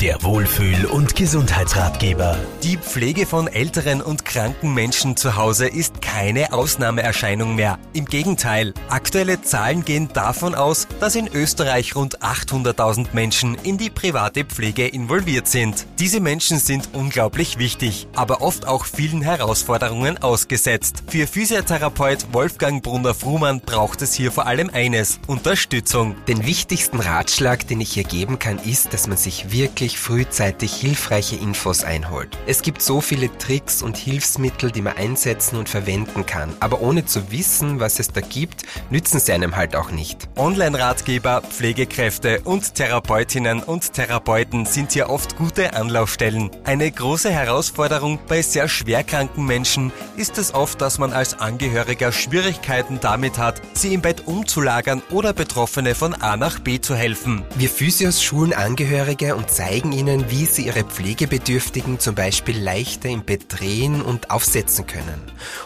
Der Wohlfühl- und Gesundheitsratgeber. Die Pflege von älteren und kranken Menschen zu Hause ist keine Ausnahmeerscheinung mehr. Im Gegenteil, aktuelle Zahlen gehen davon aus, dass in Österreich rund 800.000 Menschen in die private Pflege involviert sind. Diese Menschen sind unglaublich wichtig, aber oft auch vielen Herausforderungen ausgesetzt. Für Physiotherapeut Wolfgang Brunner-Frumann braucht es hier vor allem eines, Unterstützung. Den wichtigsten Ratschlag, den ich hier geben kann, ist, dass man sich wirklich wirklich frühzeitig hilfreiche Infos einholt. Es gibt so viele Tricks und Hilfsmittel, die man einsetzen und verwenden kann, aber ohne zu wissen, was es da gibt, nützen sie einem halt auch nicht. Online-Ratgeber, Pflegekräfte und Therapeutinnen und Therapeuten sind hier oft gute Anlaufstellen. Eine große Herausforderung bei sehr schwerkranken Menschen ist es oft, dass man als Angehöriger Schwierigkeiten damit hat, sie im Bett umzulagern oder Betroffene von A nach B zu helfen. Wir Physios schulen Angehörige und zeigen zeigen ihnen, wie sie ihre Pflegebedürftigen zum Beispiel leichter im Bett drehen und aufsetzen können.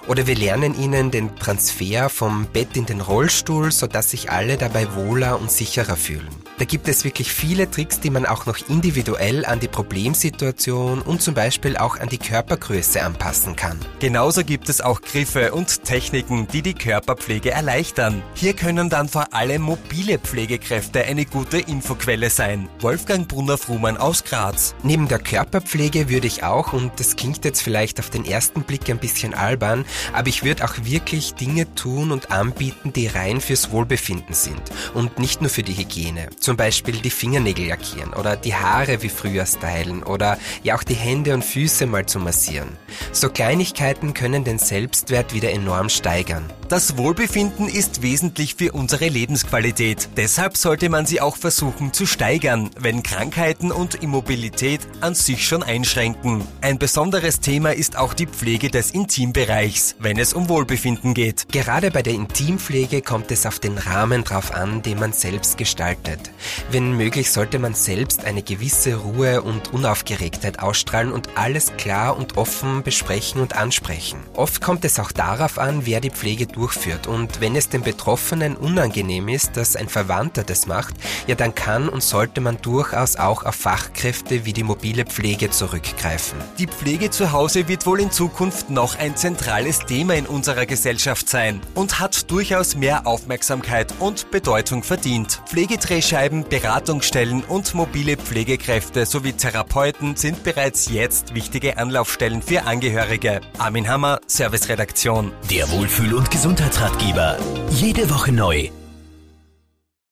Oder wir lernen ihnen den Transfer vom Bett in den Rollstuhl, sodass sich alle dabei wohler und sicherer fühlen. Da gibt es wirklich viele Tricks, die man auch noch individuell an die Problemsituation und zum Beispiel auch an die Körpergröße anpassen kann. Genauso gibt es auch Griffe und Techniken, die die Körperpflege erleichtern. Hier können dann vor allem mobile Pflegekräfte eine gute Infoquelle sein. Wolfgang Brunner-Frumann aus Graz. Neben der Körperpflege würde ich auch, und das klingt jetzt vielleicht auf den ersten Blick ein bisschen albern, aber ich würde auch wirklich Dinge tun und anbieten, die rein fürs Wohlbefinden sind und nicht nur für die Hygiene. Zum Beispiel die Fingernägel lackieren oder die Haare wie früher stylen oder ja auch die Hände und Füße mal zu massieren. So Kleinigkeiten können den Selbstwert wieder enorm steigern. Das Wohlbefinden ist wesentlich für unsere Lebensqualität. Deshalb sollte man sie auch versuchen zu steigern, wenn Krankheiten und Immobilität an sich schon einschränken. Ein besonderes Thema ist auch die Pflege des Intimbereichs, wenn es um Wohlbefinden geht. Gerade bei der Intimpflege kommt es auf den Rahmen drauf an, den man selbst gestaltet. Wenn möglich sollte man selbst eine gewisse Ruhe und Unaufgeregtheit ausstrahlen und alles klar und offen besprechen und ansprechen. Oft kommt es auch darauf an, wer die Pflege durchführt und wenn es dem Betroffenen unangenehm ist, dass ein Verwandter das macht, ja dann kann und sollte man durchaus auch auf Fachkräfte wie die mobile Pflege zurückgreifen. Die Pflege zu Hause wird wohl in Zukunft noch ein zentrales Thema in unserer Gesellschaft sein und hat durchaus mehr Aufmerksamkeit und Bedeutung verdient. Pflegedrehscheiben Schreiben, Beratungsstellen und mobile Pflegekräfte sowie Therapeuten sind bereits jetzt wichtige Anlaufstellen für Angehörige. Armin Hammer, Serviceredaktion. Der Wohlfühl- und Gesundheitsratgeber. Jede Woche neu